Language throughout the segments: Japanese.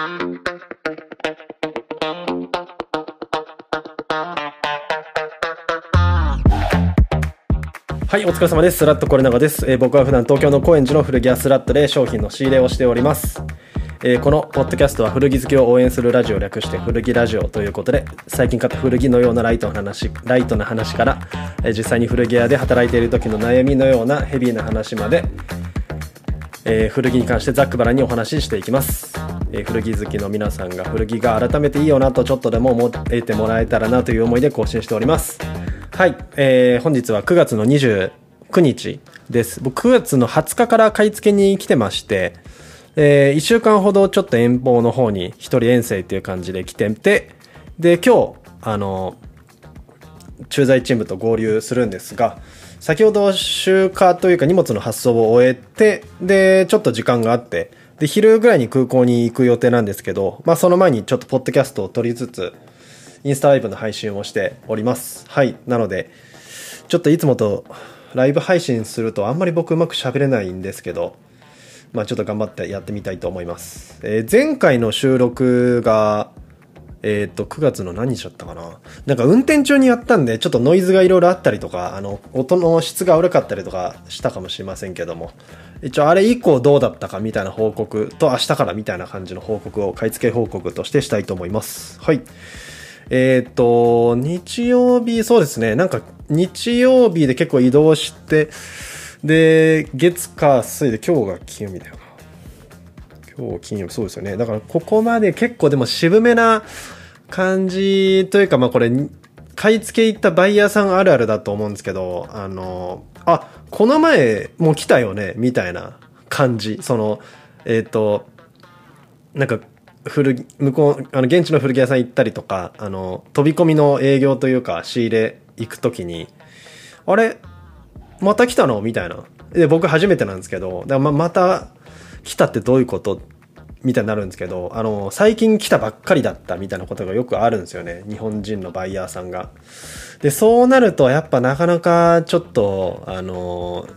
はい、お疲れ様です。スラットコレナガです。えー、僕は普段東京の高円寺の古着屋スラットで商品の仕入れをしております。えー、このポッドキャストは古着好きを応援するラジオを略して古着ラジオということで、最近買った古着のようなライトな話、ライトな話から、えー、実際に古着屋で働いている時の悩みのようなヘビーな話まで、え、古着に関してざっくばらにお話ししていきます。え、古着好きの皆さんが古着が改めていいよなとちょっとでも思えてもらえたらなという思いで更新しております。はい、えー、本日は9月の29日です。僕9月の20日から買い付けに来てまして、えー、1週間ほどちょっと遠方の方に一人遠征っていう感じで来てて、で、今日、あの、駐在チームと合流するんですが、先ほど集荷というか荷物の発送を終えて、で、ちょっと時間があって、で、昼ぐらいに空港に行く予定なんですけど、まあその前にちょっとポッドキャストを撮りつつ、インスタライブの配信をしております。はい。なので、ちょっといつもとライブ配信するとあんまり僕うまく喋れないんですけど、まあちょっと頑張ってやってみたいと思います。えー、前回の収録が、えっ、と、9月の何日だったかななんか運転中にやったんで、ちょっとノイズがいろいろあったりとか、あの、音の質が悪かったりとかしたかもしれませんけども、一応あれ以降どうだったかみたいな報告と明日からみたいな感じの報告を買い付け報告としてしたいと思います。はい。えっ、ー、と、日曜日、そうですね。なんか、日曜日で結構移動して、で、月火水で今日が金曜日だよ。今日金曜日、そうですよね。だからここまで結構でも渋めな感じというか、まあこれ、買い付け行ったバイヤーさんあるあるだと思うんですけど、あの、あ、この前もう来たよね、みたいな感じ。その、えっ、ー、と、なんか古向こうあの現地の古着屋さん行ったりとかあの飛び込みの営業というか仕入れ行く時にあれまた来たの？みたいなで僕初めてなんですけどだままた来たってどういうこと？みたいになるんですけどあの最近来たばっかりだったみたいなことがよくあるんですよね。日本人のバイヤーさんが。でそうなるとやっぱなかなかちょっとあの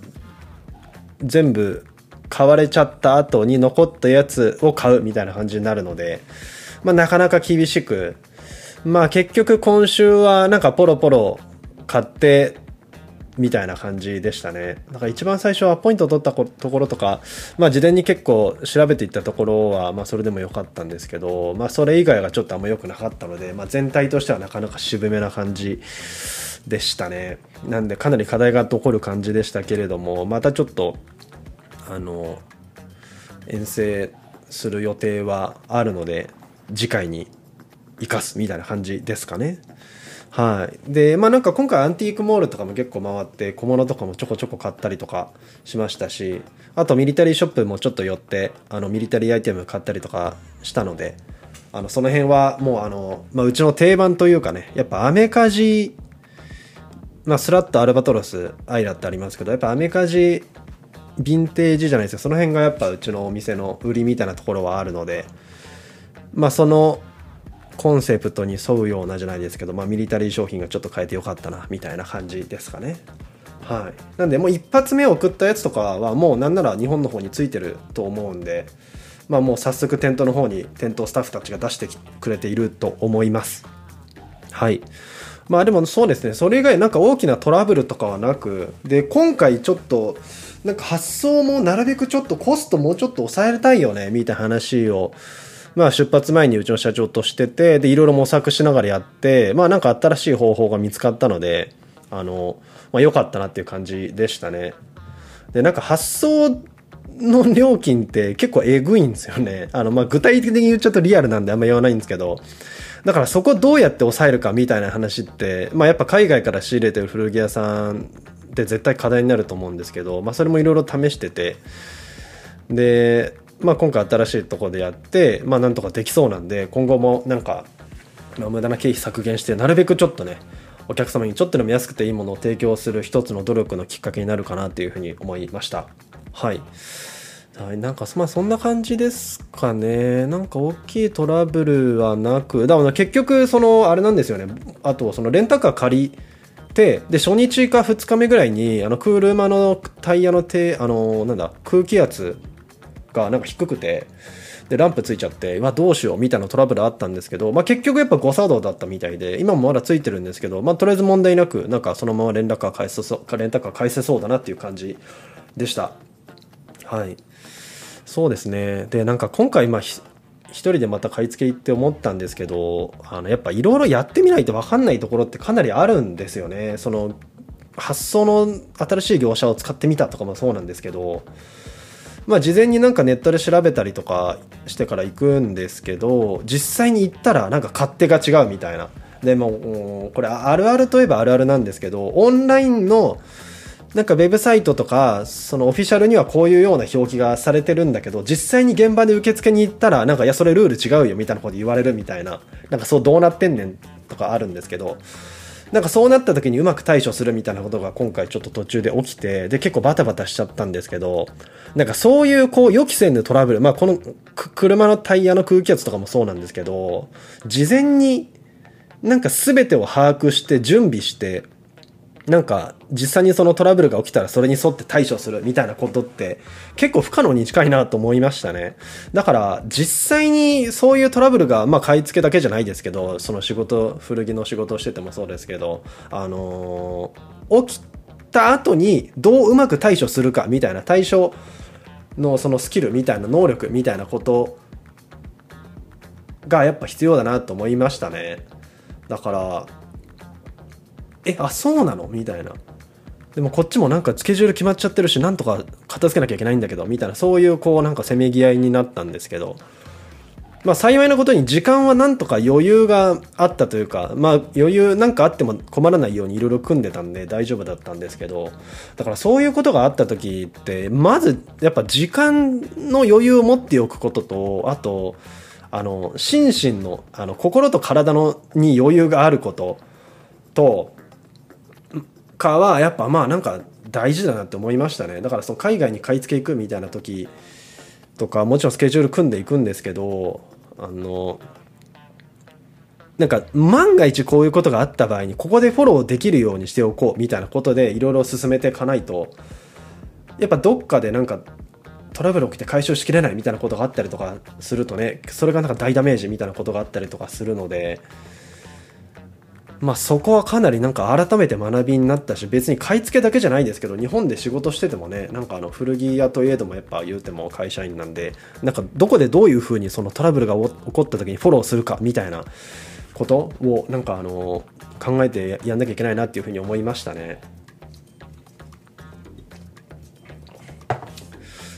全部買われちゃった後に残ったやつを買うみたいな感じになるので、まあなかなか厳しく、まあ結局今週はなんかポロポロ買ってみたいな感じでしたね。だから一番最初はポイントを取ったところとか、まあ事前に結構調べていったところは、まあそれでも良かったんですけど、まあそれ以外がちょっとあんま良くなかったので、まあ全体としてはなかなか渋めな感じでしたね。なんでかなり課題が残る感じでしたけれども、またちょっとあの遠征する予定はあるので次回に生かすみたいな感じですかね。はい。で、まあなんか今回アンティークモールとかも結構回って小物とかもちょこちょこ買ったりとかしましたし、あとミリタリーショップもちょっと寄って、あのミリタリーアイテム買ったりとかしたので、あのその辺はもうあの、まあうちの定番というかね、やっぱアメカジ、まあスラットアルバトロスアイラってありますけど、やっぱアメカジヴィンテージじゃないですかその辺がやっぱうちのお店の売りみたいなところはあるのでまあそのコンセプトに沿うようなじゃないですけど、まあ、ミリタリー商品がちょっと変えてよかったなみたいな感じですかね。はい。なんでもう一発目送ったやつとかはもうなんなら日本の方についてると思うんでまあもう早速店頭の方に店頭スタッフたちが出してくれていると思います。はい。まあでもそうですね。それ以外なんか大きなトラブルとかはなくで今回ちょっとなんか発送もなるべくちょっとコストもうちょっと抑えたいよね、みたいな話を、まあ出発前にうちの社長としてて、で、いろいろ模索しながらやって、まあなんか新しい方法が見つかったので、あの、まあ良かったなっていう感じでしたね。で、なんか発送の料金って結構えぐいんですよね。あの、まあ具体的に言っちゃうとリアルなんであんま言わないんですけど、だからそこどうやって抑えるかみたいな話って、まあやっぱ海外から仕入れてる古着屋さんって絶対課題になると思うんですけど、まあ、それもいろいろ試しててで、まあ、今回新しいとこでやって、まあ、なんとかできそうなんで今後もなんか、まあ、無駄な経費削減してなるべくちょっとねお客様にちょっとでも安くていいものを提供する一つの努力のきっかけになるかなというふうに思いましたはい、なんか、まあそんな感じですかね。なんか大きいトラブルはなく、だから結局、その、あれなんですよね。あと、そのレンタカー借りでで初日か2日目ぐらいにあのクールマのタイヤの手あのなんだ空気圧がなんか低くて、で、ランプついちゃって、まあどうしようみたいなトラブルあったんですけど、まあ結局やっぱ誤作動だったみたいで、今もまだついてるんですけど、まあとりあえず問題なく、なんかそのまま連絡が返せそう、レンタカー返せそうだなっていう感じでした。はい。そうですね。で、なんか今回、まあ、一人でまた買い付け行って思ったんですけど、あの、やっぱいろいろやってみないと分かんないところってかなりあるんですよね。その、発送の新しい業者を使ってみたとかもそうなんですけど、まあ事前になんかネットで調べたりとかしてから行くんですけど、実際に行ったらなんか勝手が違うみたいな。でも、これあるあるといえばあるあるなんですけど、オンラインのなんかウェブサイトとか、そのオフィシャルにはこういうような表記がされてるんだけど、実際に現場で受付に行ったら、なんかいや、それルール違うよみたいなこと言われるみたいな、なんかそうどうなってんねんとかあるんですけど、なんかそうなった時にうまく対処するみたいなことが今回ちょっと途中で起きて、で結構バタバタしちゃったんですけど、なんかそういうこう予期せぬトラブル、まあこの車のタイヤの空気圧とかもそうなんですけど、事前になんか全てを把握して準備して、なんか実際にそのトラブルが起きたらそれに沿って対処するみたいなことって結構不可能に近いなと思いましたね。だから実際にそういうトラブルがまあ買い付けだけじゃないですけど、その仕事、古着の仕事をしててもそうですけど、あのー、起きた後にどううまく対処するかみたいな対処のそのスキルみたいな能力みたいなことがやっぱ必要だなと思いましたね。だからえあそうなの？みたいな。でもこっちもなんかスケジュール決まっちゃってるしなんとか片付けなきゃいけないんだけどみたいな。そういうこうなんかせめぎ合いになったんですけど。まあ幸いなことに時間はなんとか余裕があったというかまあ余裕なんかあっても困らないようにいろいろ組んでたんで大丈夫だったんですけど。だからそういうことがあった時ってまずやっぱ時間の余裕を持っておくこととあとあの心身のあの心と体のに余裕があることとかはやっぱまあなんか大事だなって思いましたね。だからその海外に買い付け行くみたいな時とかもちろんスケジュール組んでいくんですけどあのなんか万が一こういうことがあった場合にここでフォローできるようにしておこうみたいなことでいろいろ進めていかないとやっぱどっかでなんかトラブル起きて回収しきれないみたいなことがあったりとかするとねそれがなんか大ダメージみたいなことがあったりとかするのでまあそこはかなりなんか改めて学びになったし別に買い付けだけじゃないですけど日本で仕事しててもねなんかあの古着屋といえどもやっぱ言うても会社員なんでなんかどこでどういうふうにそのトラブルが起こった時にフォローするかみたいなことをなんかあの考えてやんなきゃいけないなっていうふうに思いましたね。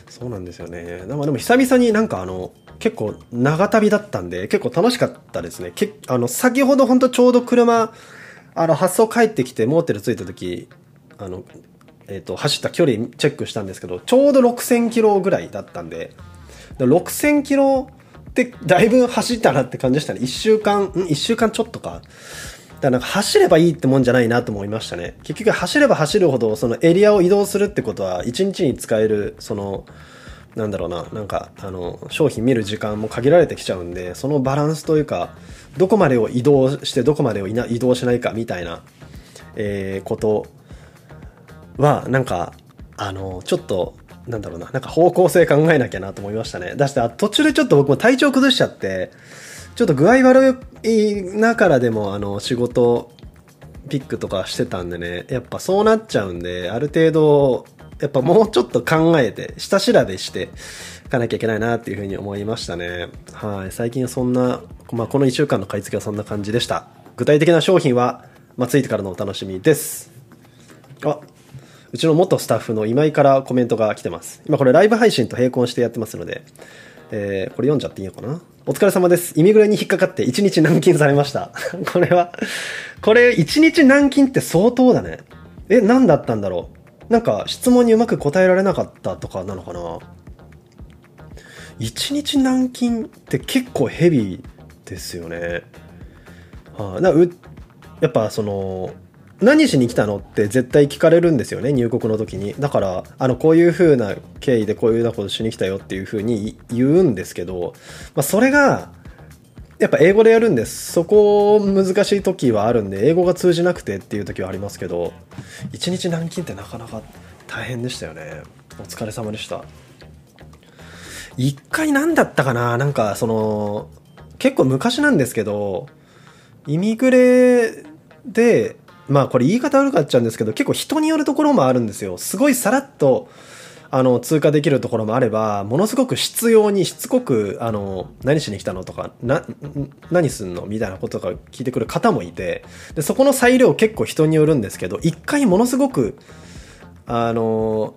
そうなんですよね。でも久々になんかあの結構長旅だったんで、結構楽しかったですね。けあの、先ほどほんとちょうど車、あの、発送帰ってきて、モーテル着いた時、あの、えっ、ー、と、走った距離チェックしたんですけど、ちょうど6000キロぐらいだったんで、6000キロってだいぶ走ったなって感じでしたね。1週間、ん ?1 週間ちょっとか。だからなんか走ればいいってもんじゃないなと思いましたね。結局走れば走るほど、そのエリアを移動するってことは、1日に使える、その、なんだろうな、なんか、あの、商品見る時間も限られてきちゃうんで、そのバランスというか、どこまでを移動してどこまでを移動しないかみたいな、えー、ことは、なんか、あの、ちょっと、なんだろうな、なんか方向性考えなきゃなと思いましたね。だして途中でちょっと僕も体調崩しちゃって、ちょっと具合悪いながらでも、あの、仕事、ピックとかしてたんでね、やっぱそうなっちゃうんで、ある程度、やっぱもうちょっと考えて、下調べしていかなきゃいけないなっていうふうに思いましたね。はい。最近そんな、まあ、この1週間の買い付けはそんな感じでした。具体的な商品は、まあ、ついてからのお楽しみです。あ、うちの元スタッフの今井からコメントが来てます。今これライブ配信と並行してやってますので、えー、これ読んじゃっていいのかな？お疲れ様です。イミグレに引っかかって1日軟禁されました。これは、これ1日軟禁って相当だね。え、何だったんだろう？なんか質問にうまく答えられなかったとかなのかな。一日軟禁って結構ヘビーですよね。はあ、なうやっぱその何しに来たのって絶対聞かれるんですよね入国の時に。だからあのこういう風な経緯でこういうようなことしに来たよっていう風に言うんですけど、まあ、それがやっぱ英語でやるんです。そこ難しい時はあるんで、英語が通じなくてっていう時はありますけど、一日軟禁ってなかなか大変でしたよね。お疲れ様でした。一回何だったかな？なんかその、結構昔なんですけど、イミグレで、まあこれ言い方悪くなっちゃうんですけど、結構人によるところもあるんですよ。すごいさらっと、あの、通過できるところもあれば、ものすごく必要にしつこく、あの、何しに来たのとか、な、何すんの？みたいなこととか聞いてくる方もいて、で、そこの裁量結構人によるんですけど、一回ものすごく、あの、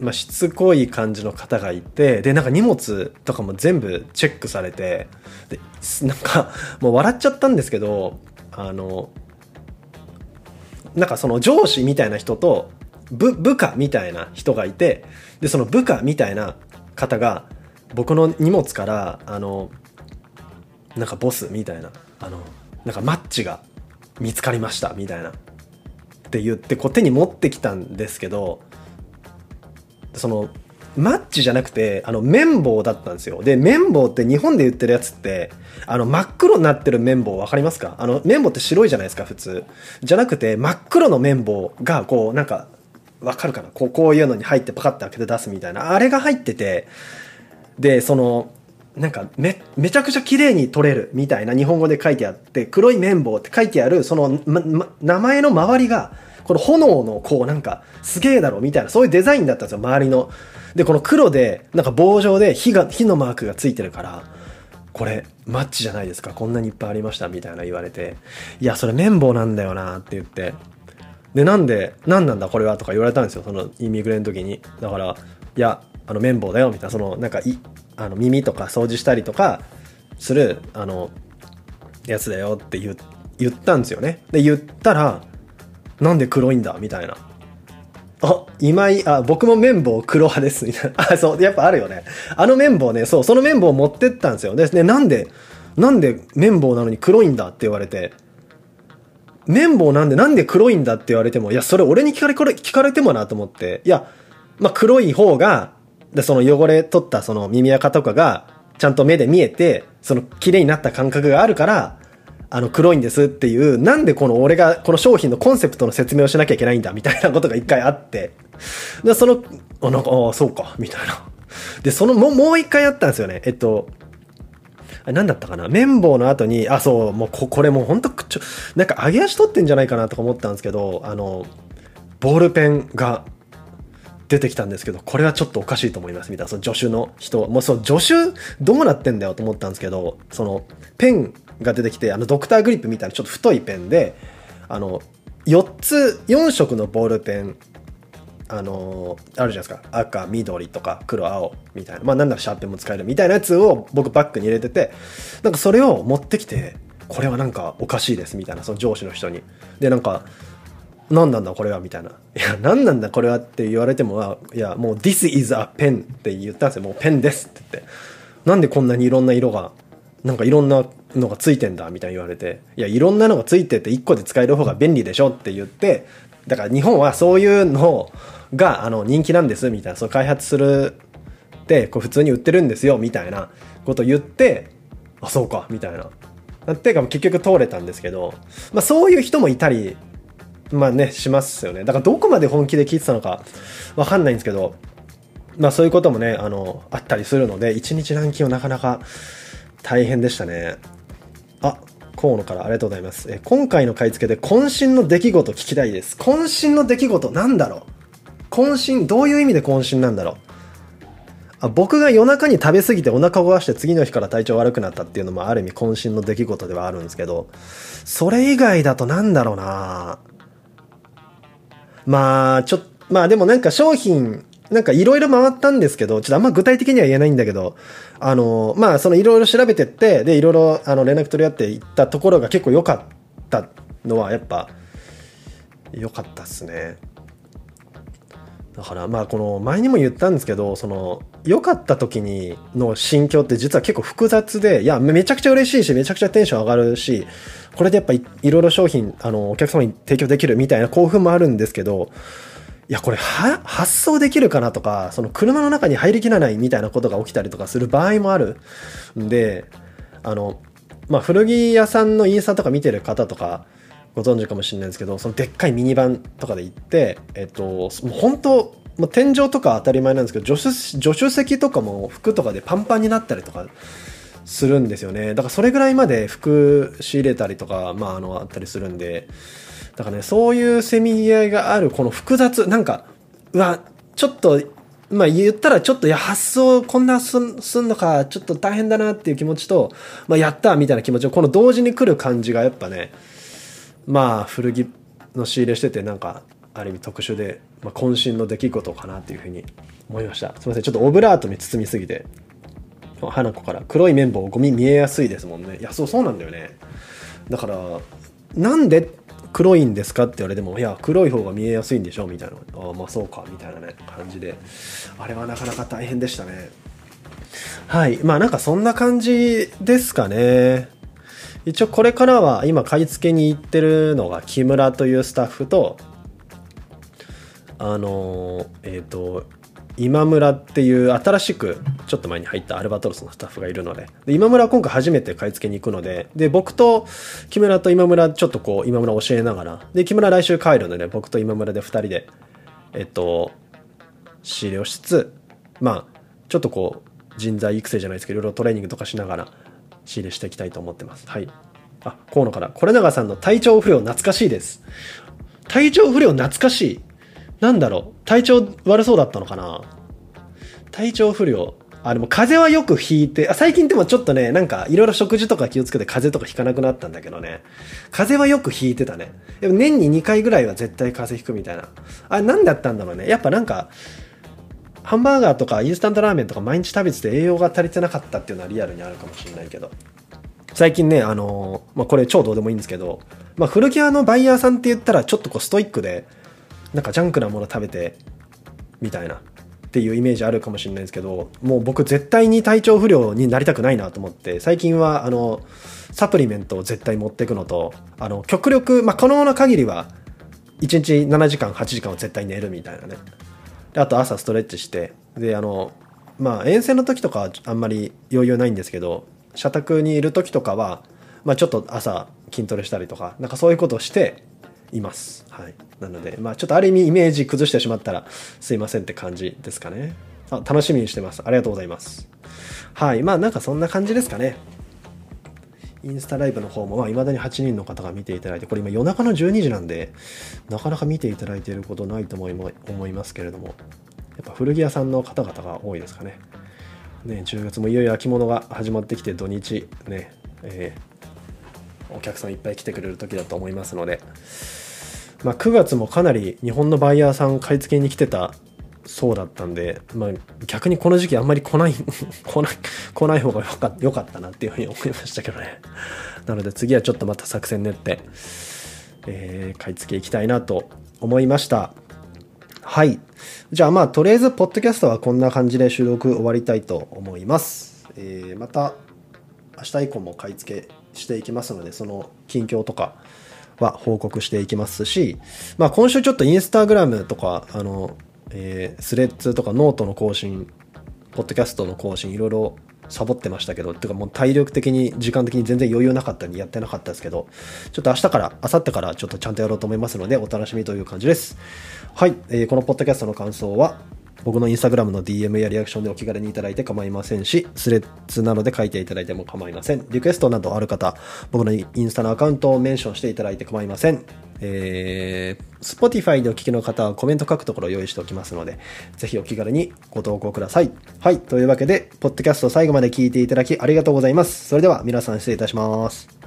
まあ、しつこい感じの方がいて、で、なんか荷物とかも全部チェックされて、で、なんか、もう笑っちゃったんですけど、あの、なんかその上司みたいな人と、部、部下みたいな人がいて、で、その部下みたいな方が、僕の荷物から、あの、なんかボスみたいな、あの、なんかマッチが見つかりましたみたいな。って言って、こう手に持ってきたんですけど、その、マッチじゃなくて、あの、綿棒だったんですよ。で、綿棒って日本で売ってるやつって、あの、真っ黒になってる綿棒わかりますか？あの、綿棒って白いじゃないですか、普通。じゃなくて、真っ黒の綿棒が、こう、なんか、わかるかな？こうこういうのに入ってパカッて開けて出すみたいな。あれが入ってて、で、その、なんかめ、めちゃくちゃ綺麗に取れるみたいな日本語で書いてあって、黒い綿棒って書いてある、その、ま、ま、名前の周りが、この炎のこうなんか、すげえだろみたいな、そういうデザインだったんですよ、周りの。で、この黒で、なんか棒状で火が、火のマークがついてるから、これ、マッチじゃないですか、こんなにいっぱいありました、みたいな言われて、いや、それ綿棒なんだよなって言って、で、なんで、何なんだこれはとか言われたんですよ、そのイミグレの時に。だから、いや、あの、綿棒だよ、みたいな、その、なんか、い、あの、耳とか掃除したりとか、する、あの、やつだよって言言ったんですよね。で、言ったら、なんで黒いんだみたいな。あ、今井、あ、僕も綿棒黒派です、みたいな。あ、そう、やっぱあるよね。あの綿棒ね、そう、その綿棒持ってったんですよ。で、なんで、なんで綿棒なのに黒いんだって言われて、綿棒なんでなんで黒いんだって言われても、いや、それ俺に聞かれ、これ聞かれてもなと思って、いや、まあ、黒い方が、で、その汚れ取ったその耳垢とかが、ちゃんと目で見えて、その綺麗になった感覚があるから、あの黒いんですっていう、なんでこの俺がこの商品のコンセプトの説明をしなきゃいけないんだみたいなことが一回あって、で、その、あ、なんか、ああ、そうか、みたいな。で、そのも、もう一回あったんですよね。えっと、何だったかな？綿棒の後に、あ、そう、もうこ、これもうほんと、ちょ、なんか揚げ足取ってんじゃないかなとか思ったんですけど、あの、ボールペンが出てきたんですけど、これはちょっとおかしいと思います、みたいな。その助手の人。もうそう、助手どうなってんだよと思ったんですけど、その、ペンが出てきて、あの、ドクターグリップみたいなちょっと太いペンで、あの、4つ、4色のボールペンあのー、あるじゃないですか。赤、緑とか黒、青みたいな。まあなんならシャーペンも使えるみたいなやつを僕バッグに入れてて、なんかそれを持ってきて、これはなんかおかしいですみたいな、その上司の人に。で、なんか、何なんだこれは？みたいな。いや、何なんだこれはって言われても、いや、もう This is a pen って言ったんですよ。もうペンですって言って。なんでこんなにいろんな色が、なんかいろんなのがついてんだみたいに言われて。いや、いろんなのがついてて1個で使える方が便利でしょって言って、だから日本はそういうのを、があの人気なんですみたいな、そう開発するってこう普通に売ってるんですよみたいなこと言って、あ、そうか、みたいな。っていうか結局通れたんですけど、まあそういう人もいたり、まあね、しますよね。だからどこまで本気で聞いてたのかわかんないんですけど、まあそういうこともね、あの、あったりするので、1日ランキングなかなか大変でしたね。あ、河野からありがとうございます。え今回の買い付けで渾身の出来事聞きたいです。渾身の出来事なんだろう？渾身、どういう意味で渾身なんだろう？あ僕が夜中に食べ過ぎてお腹を壊して次の日から体調悪くなったっていうのもある意味渾身の出来事ではあるんですけど、それ以外だとなんだろうなまあ、ちょっと、まあでもなんか商品、なんかいろいろ回ったんですけど、ちょっとあんま具体的には言えないんだけど、あの、まあそのいろいろ調べてって、で、いろいろあの連絡取り合っていったところが結構良かったのはやっぱ良かったっすね。だからまあこの前にも言ったんですけどその良かった時にの心境って実は結構複雑でいやめちゃくちゃ嬉しいしめちゃくちゃテンション上がるしこれでやっぱいろいろ商品あのお客様に提供できるみたいな興奮もあるんですけどいやこれは発送できるかなとかその車の中に入りきらないみたいなことが起きたりとかする場合もあるんであのまあ古着屋さんのインスタとか見てる方とかご存知かもしれないんですけど、そのでっかいミニバンとかで行って、えっと、もう本当、もう天井とか当たり前なんですけど助手助手席とかも服とかでパンパンになったりとかするんですよね。だからそれぐらいまで服仕入れたりとかまああのあったりするんで。だからねそういうせめぎ合いがあるこの複雑なんかうわちょっとまあ言ったらちょっといや発想こんなすんすんのかちょっと大変だなっていう気持ちと、まあ、やったみたいな気持ちをこの同時に来る感じがやっぱねまあ古着の仕入れしててなんかある意味特殊で、まあ、渾身の出来事かなっていうふうに思いました。すいません。ちょっとオブラートに包みすぎて花子から黒い綿棒ゴミ見えやすいですもんね。いやそうそうなんだよね。だからなんで黒いんですかって言われてもいや黒い方が見えやすいんでしょみたいな。ああまあそうかみたいなね感じで。あれはなかなか大変でしたね。はい。まあなんかそんな感じですかね。一応これからは今買い付けに行ってるのが木村というスタッフとあのえっ、ー、と今村っていう新しくちょっと前に入ったアルバトロスのスタッフがいるのでで今村は今回初めて買い付けに行くのでで僕と木村と今村ちょっとこう今村教えながらで木村来週帰るので僕と今村で2人でえっと仕入れをしつつまあちょっとこう人材育成じゃないですけどいろいろトレーニングとかしながら仕入れしていきたいと思ってますはいあ河野からこれ永さんの体調不良懐かしいです体調不良懐かしいなんだろう体調悪そうだったのかな体調不良あ、でも風邪はよくひいて、あ最近でもちょっとね、なんかいろいろ食事とか気をつけて風邪とかひかなくなったんだけどね。風邪はよくひいてたね。でも年に2回ぐらいは絶対風邪ひくみたいな。あれ何だったんだろうね。やっぱなんか、ハンバーガーとかインスタントラーメンとか毎日食べてて栄養が足りてなかったっていうのはリアルにあるかもしれないけど。最近ね、あの、まあ、これ超どうでもいいんですけど、まあ、古着屋のバイヤーさんって言ったらちょっとこうストイックで、なんかジャンクなもの食べて、みたいなっていうイメージあるかもしれないですけどもう僕絶対に体調不良になりたくないなと思って最近はあのサプリメントを絶対持っていくのとあの極力、まあ、可能な限りは1日7時間8時間は絶対寝るみたいなねあと朝ストレッチしてであのまあ遠征の時とかあんまり余裕ないんですけど社宅にいる時とかは、まあ、ちょっと朝筋トレしたりとかなんかそういうことをしています。はい。なので、まあちょっとある意味イメージ崩してしまったらすいませんって感じですかね。あ、楽しみにしてます。ありがとうございます。はい。まあなんかそんな感じですかね。インスタライブの方も、まあ、未だに8人の方が見ていただいて、これ今夜中の12時なんで、なかなか見ていただいていることないと思い思いますけれども、やっぱ古着屋さんの方々が多いですかね。ね、10月もいよいよ秋物が始まってきて、土日、ね、えー、お客さんいっぱい来てくれる時だと思いますので、まあ、9月もかなり日本のバイヤーさん買い付けに来てたそうだったんで、まあ、逆にこの時期あんまり来ない 来ない来ない方がよかかったなっていうふうに思いましたけどね。なので次はちょっとまた作戦練って、えー、買い付け行きたいなと思いました。はい。じゃあまあとりあえずポッドキャストはこんな感じで収録終わりたいと思います、えー、また明日以降も買い付けしていきますのでその近況とかは報告していきますし、まあ、今週ちょっとインスタグラムとか、あの、えー、スレッズとかノートの更新、ポッドキャストの更新、いろいろサボってましたけど、てかもう体力的に、時間的に全然余裕なかったんでやってなかったですけど、ちょっと明日から、明後日からちょっとちゃんとやろうと思いますので、お楽しみという感じです。はい、えー、このポッドキャストの感想は、僕のインスタグラムの DM やリアクションでお気軽にいただいて構いませんし、スレッズなどで書いていただいても構いません。リクエストなどある方、僕のインスタのアカウントをメンションしていただいて構いません。えー、Spotify でお聞きの方はコメント書くところを用意しておきますので、ぜひお気軽にご投稿ください。はい。というわけで、ポッドキャスト最後まで聞いていただきありがとうございます。それでは皆さん失礼いたします。